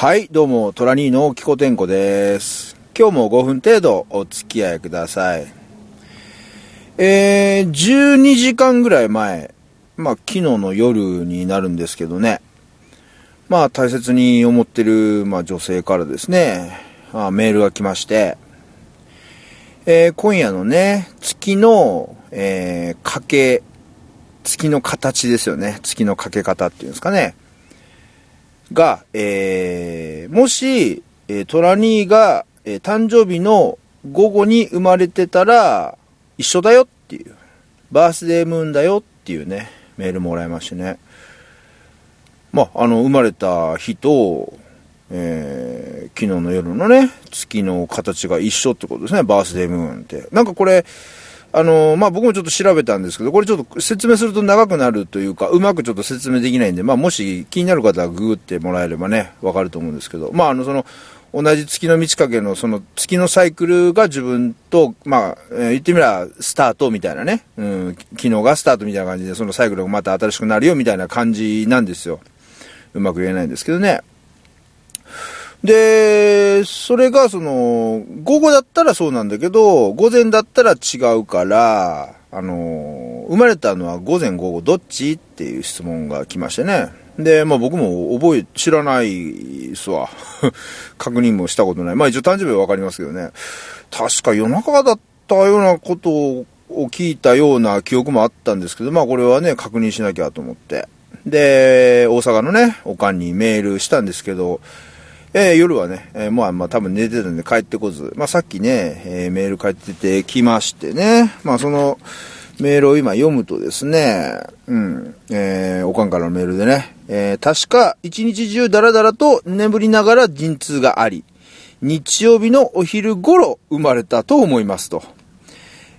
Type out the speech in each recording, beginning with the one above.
はい、どうも、トラニーのキコテンコです。今日も5分程度お付き合いください。えー、12時間ぐらい前、まあ、昨日の夜になるんですけどね、まあ、大切に思ってる、まあ、女性からですね、あメールが来まして、えー今夜のね、月の、えー、かけ、月の形ですよね。月のかけ方っていうんですかね。が、えー、もし、えートラニーが、えー誕生日の午後に生まれてたら、一緒だよっていう、バースデームーンだよっていうね、メールもらいましてね。まあ、あの、生まれた日と、えー昨日の夜のね、月の形が一緒ってことですね、バースデームーンって。なんかこれ、あのまあ、僕もちょっと調べたんですけど、これちょっと説明すると長くなるというか、うまくちょっと説明できないんで、まあ、もし気になる方はググってもらえればね、わかると思うんですけど、まあ、あの、その、同じ月の満ち欠けのその月のサイクルが自分と、まあ、えー言ってみればスタートみたいなね、うん、昨日がスタートみたいな感じで、そのサイクルがまた新しくなるよみたいな感じなんですよ。うまく言えないんですけどね。で、それがその、午後だったらそうなんだけど、午前だったら違うから、あの、生まれたのは午前午後どっちっていう質問が来ましてね。で、まあ僕も覚え、知らないっすわ。確認もしたことない。まあ一応誕生日はわかりますけどね。確か夜中だったようなことを聞いたような記憶もあったんですけど、まあこれはね、確認しなきゃと思って。で、大阪のね、おかんにメールしたんですけど、えー夜はね、えーまあまあ多分寝てたんで帰ってこず、まあさっきね、えーメール返っててきましてね、まあそのメールを今読むとですね、うん、えーおかんからのメールでね、えー確か一日中ダラダラと眠りながら陣痛があり、日曜日のお昼頃生まれたと思いますと。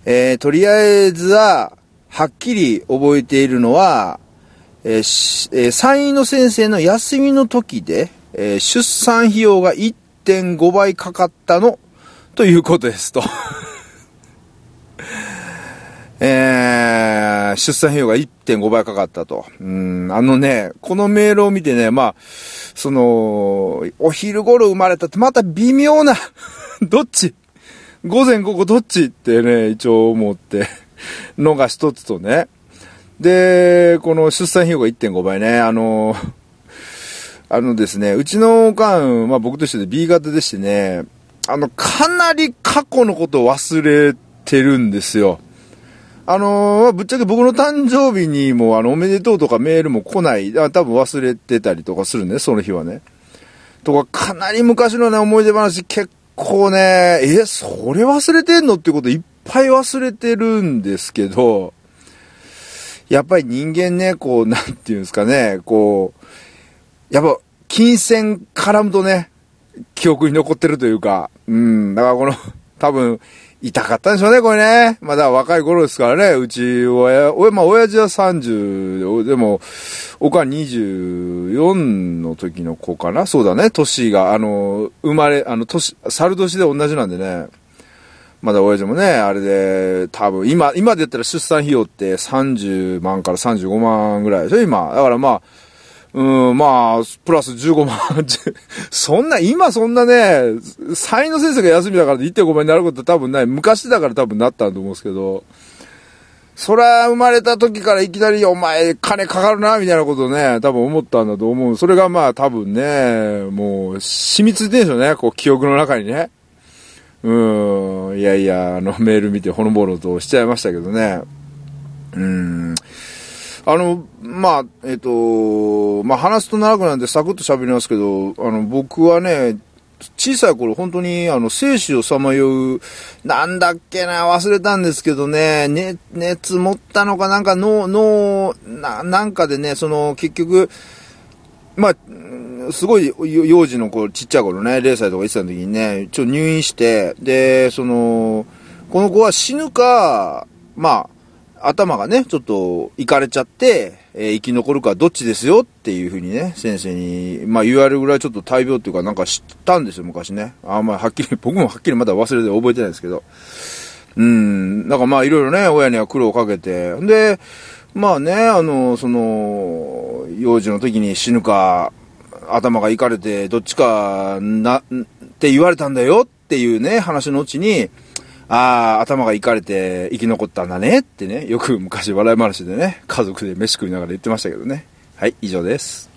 えーとりあえずは、はっきり覚えているのは、えーえー産院の先生の休みの時で、えー出産費用が1.5倍かかったの、ということですと。えー出産費用が1.5倍かかったと。うん、あのね、このメールを見てね、まあ、その、お昼頃生まれたってまた微妙な、どっち？午前午後どっち？ってね、一応思って、のが一つとね。で、この出産費用が1.5倍ね、あの、あのですね、うちのおかん、まあ僕としてで B 型でしてね、あの、かなり過去のことを忘れてるんですよ。あのまぶっちゃけ僕の誕生日にも、あの、おめでとうとかメールも来ない、あ多分忘れてたりとかするね、その日はね。とか、かなり昔のね、思い出話結構ね、え、それ忘れてんのってこといっぱい忘れてるんですけど、やっぱり人間ね、こう、なんていうんですかね、こう、やっぱ、金銭絡むとね、記憶に残ってるというか、うん、だからこの、多分、痛かったんでしょうね、これね。まだ若い頃ですからね、うち、親、親、まあ、親父は30、でも、おかん24の時の子かなそうだね、年が、あの、生まれ、あの、年、猿年で同じなんでね。まだ親父もね、あれで、多分、今、今で言ったら出産費用って30万から35万ぐらいでしょ、今。だからまあ、うん、まあ、プラス15万。そんな、今そんなね、サイの先生が休みだから1.5倍になること多分ない。昔だから多分なったんと思うんですけど、そら、生まれた時からいきなり、お前、金かかるな、みたいなことをね、多分思ったんだと思う。それがまあ、多分ね、もう、染みついてるんでしょうね、こう、記憶の中にね。うん、いやいや、あの、メール見てほのぼろとしちゃいましたけどね。うん。あの、まあ、えっ、と、まあ、話すと長くなるんでサクッと喋りますけど、あの、僕はね、小さい頃本当にあの生死をさまよう、なんだっけな、忘れたんですけどね、ね熱持ったのかなんか脳、脳、な、なんかでね、その結局、まあ、すごい幼児の子、ちっちゃい頃ね、0歳とか1歳の時にね、ちょ入院して、で、その、この子は死ぬか、まあ、頭がね、ちょっと、いかれちゃって、えー生き残るかどっちですよっていうふうにね、先生に、まあ言われるぐらいちょっと大病っていうかなんか知ったんですよ、昔ね。あんまりはっきり、僕もはっきりまだ忘れて覚えてないですけど。うん、なんかまあいろいろね、親には苦労をかけて。で、まあね、あの、その、幼児の時に死ぬか、頭がいかれて、どっちか、な、って言われたんだよっていうね、話のうちに、ああ、頭がいかれて生き残ったんだねってね、よく昔笑い話でね、家族で飯食いながら言ってましたけどね。はい、以上です。